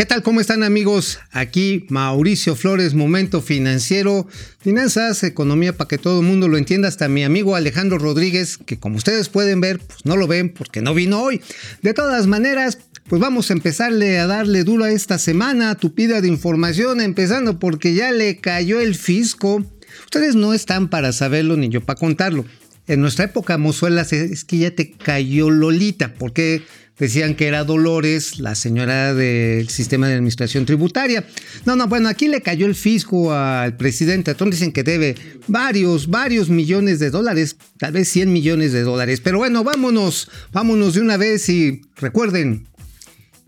¿Qué tal? ¿Cómo están amigos? Aquí Mauricio Flores, Momento Financiero, Finanzas, Economía para que todo el mundo lo entienda, hasta mi amigo Alejandro Rodríguez, que como ustedes pueden ver, pues no lo ven porque no vino hoy. De todas maneras, pues vamos a empezarle a darle duro a esta semana, tupida de información, empezando porque ya le cayó el fisco. Ustedes no están para saberlo ni yo para contarlo. En nuestra época, mozuelas, es que ya te cayó Lolita, porque decían que era Dolores, la señora del sistema de administración tributaria. No, no, bueno, aquí le cayó el fisco al presidente. Entonces dicen que debe varios, varios millones de dólares, tal vez 100 millones de dólares. Pero bueno, vámonos, vámonos de una vez y recuerden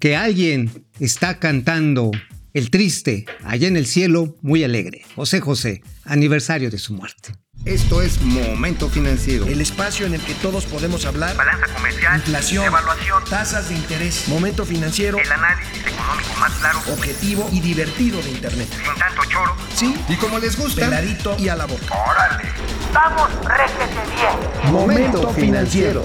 que alguien está cantando el triste allá en el cielo, muy alegre. José José, aniversario de su muerte. Esto es Momento Financiero. El espacio en el que todos podemos hablar. Balanza comercial. Inflación. Evaluación. Tasas de interés. Momento Financiero. El análisis económico más claro. Objetivo y divertido de Internet. Sin tanto choro. Sí. Y como les gusta. Peladito y a la boca. Órale. Vamos, réjete bien. Momento Financiero.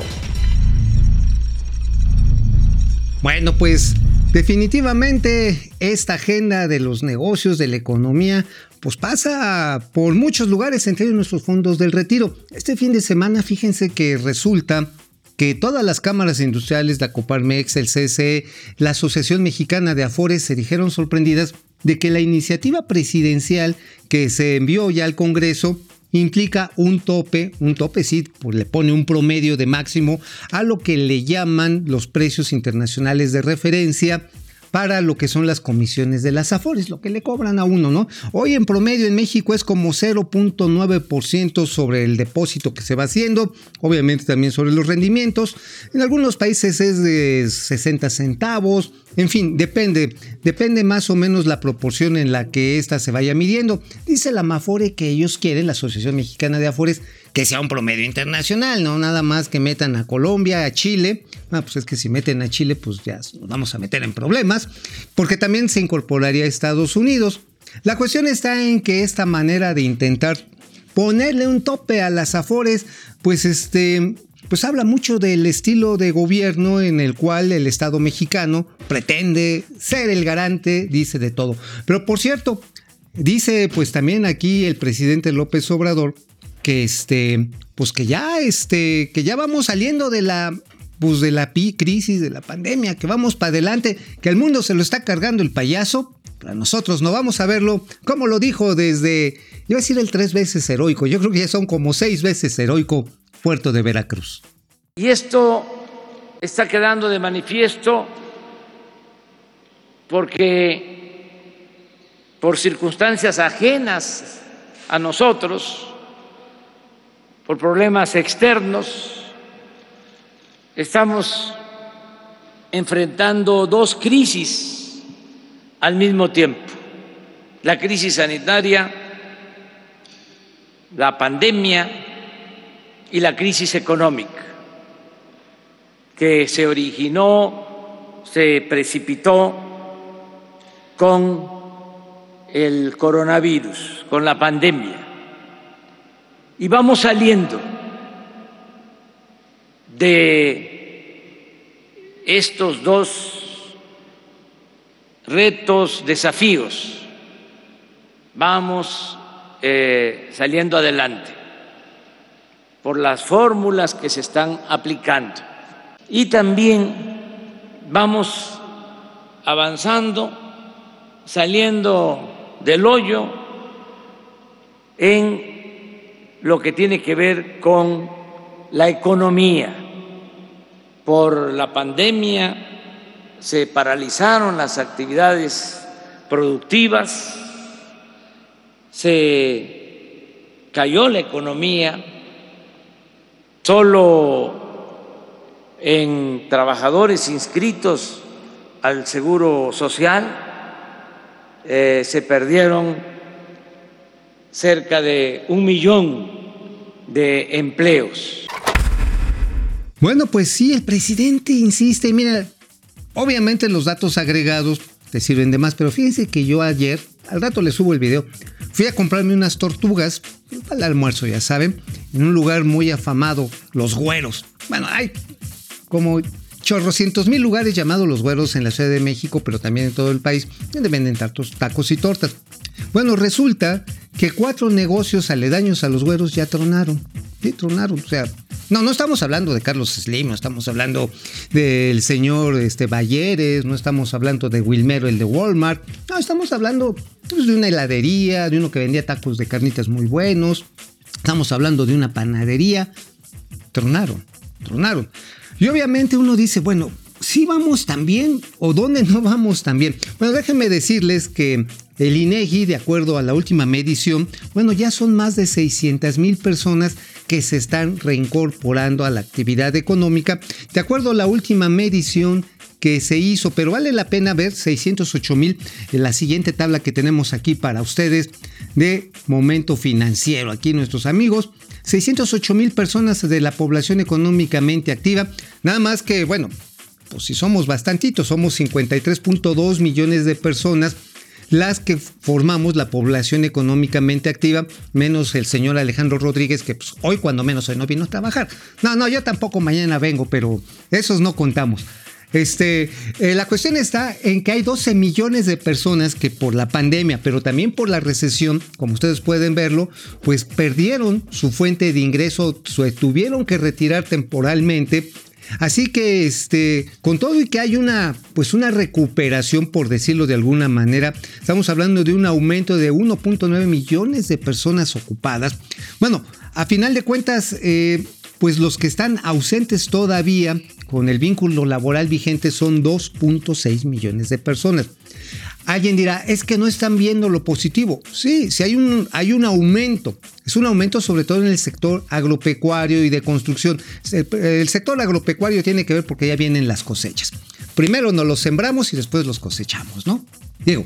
Bueno, pues definitivamente esta agenda de los negocios, de la economía, pues pasa por muchos lugares, entre ellos nuestros fondos del retiro. Este fin de semana, fíjense que resulta que todas las cámaras industriales, la Coparmex, el CCE, la Asociación Mexicana de Afores se dijeron sorprendidas de que la iniciativa presidencial que se envió ya al Congreso implica un tope, un tope sí, pues le pone un promedio de máximo a lo que le llaman los precios internacionales de referencia para lo que son las comisiones de las AFORES, lo que le cobran a uno, ¿no? Hoy en promedio en México es como 0.9% sobre el depósito que se va haciendo, obviamente también sobre los rendimientos. En algunos países es de 60 centavos, en fin, depende, depende más o menos la proporción en la que ésta se vaya midiendo. Dice la Mafore que ellos quieren, la Asociación Mexicana de Afores, que sea un promedio internacional, no nada más que metan a Colombia, a Chile. Ah, pues es que si meten a Chile, pues ya nos vamos a meter en problemas, porque también se incorporaría a Estados Unidos. La cuestión está en que esta manera de intentar ponerle un tope a las Afores, pues este, pues habla mucho del estilo de gobierno en el cual el Estado mexicano pretende ser el garante, dice de todo. Pero por cierto, dice pues también aquí el presidente López Obrador que este, pues que ya este, que ya vamos saliendo de la pues de la crisis, de la pandemia, que vamos para adelante, que el mundo se lo está cargando el payaso, para nosotros no vamos a verlo, como lo dijo desde, yo voy a decir el tres veces heroico, yo creo que ya son como seis veces heroico Puerto de Veracruz. Y esto está quedando de manifiesto porque por circunstancias ajenas a nosotros, por problemas externos, estamos enfrentando dos crisis al mismo tiempo. La crisis sanitaria, la pandemia y la crisis económica que se originó, se precipitó con el coronavirus, con la pandemia. Y vamos saliendo de estos dos retos, desafíos. Vamos eh, saliendo adelante por las fórmulas que se están aplicando. Y también vamos avanzando, saliendo del hoyo en lo que tiene que ver con la economía. Por la pandemia se paralizaron las actividades productivas, se cayó la economía, Solo en trabajadores inscritos al Seguro Social eh, se perdieron cerca de un millón de empleos. Bueno, pues sí, el presidente insiste, mira, obviamente los datos agregados te sirven de más, pero fíjense que yo ayer, al rato le subo el video, fui a comprarme unas tortugas para el almuerzo, ya saben, en un lugar muy afamado, Los Güeros. Bueno, hay como chorrocientos mil lugares llamados Los Güeros en la Ciudad de México, pero también en todo el país, donde venden tacos, tacos y tortas. Bueno, resulta que cuatro negocios aledaños a Los Güeros ya tronaron. Sí, tronaron. O sea, no, no estamos hablando de Carlos Slim, no estamos hablando del señor este, Balleres, no estamos hablando de Wilmero, el de Walmart. No, estamos hablando pues, de una heladería, de uno que vendía tacos de carnitas muy buenos. Estamos hablando de una panadería. Tronaron, tronaron. Y obviamente uno dice, bueno, ¿sí vamos también o dónde no vamos también? Bueno, déjenme decirles que el INEGI, de acuerdo a la última medición, bueno, ya son más de 600 mil personas que se están reincorporando a la actividad económica, de acuerdo a la última medición que se hizo, pero vale la pena ver 608 mil en la siguiente tabla que tenemos aquí para ustedes de momento financiero. Aquí nuestros amigos, 608 mil personas de la población económicamente activa, nada más que, bueno, pues si somos bastantitos, somos 53.2 millones de personas las que formamos la población económicamente activa, menos el señor Alejandro Rodríguez, que pues, hoy cuando menos hoy no vino a trabajar. No, no, yo tampoco mañana vengo, pero esos no contamos. Este, eh, la cuestión está en que hay 12 millones de personas que por la pandemia, pero también por la recesión, como ustedes pueden verlo, pues perdieron su fuente de ingreso, tuvieron que retirar temporalmente Así que este, con todo y que hay una pues una recuperación por decirlo de alguna manera, estamos hablando de un aumento de 1.9 millones de personas ocupadas. Bueno, a final de cuentas eh, pues los que están ausentes todavía con el vínculo laboral vigente son 2.6 millones de personas. Alguien dirá, es que no están viendo lo positivo. Sí, sí hay un, hay un aumento. Es un aumento sobre todo en el sector agropecuario y de construcción. El, sector agropecuario tiene que ver porque ya vienen las cosechas. Primero nos los sembramos y después los cosechamos, ¿no? Digo,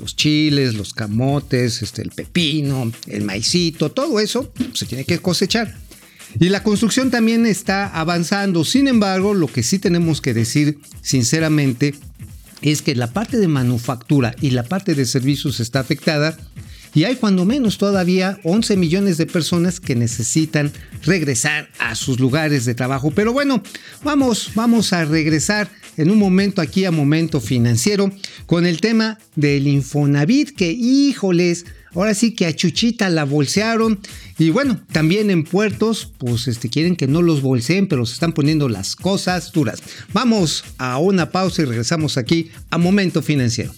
los chiles, los camotes, este, el pepino, el maicito, todo eso se tiene que cosechar. Y la construcción también está avanzando. Sin embargo, lo que sí tenemos que decir sinceramente es que la parte de manufactura y la parte de servicios está afectada y hay cuando menos todavía 11 millones de personas que necesitan regresar a sus lugares de trabajo. Pero bueno, vamos, vamos a regresar en un momento aquí a momento financiero con el tema del Infonavit que híjoles, Ahora sí que a Chuchita la bolsearon. Y bueno, también en puertos, pues este, quieren que no los bolseen, pero se están poniendo las cosas duras. Vamos a una pausa y regresamos aquí a Momento Financiero.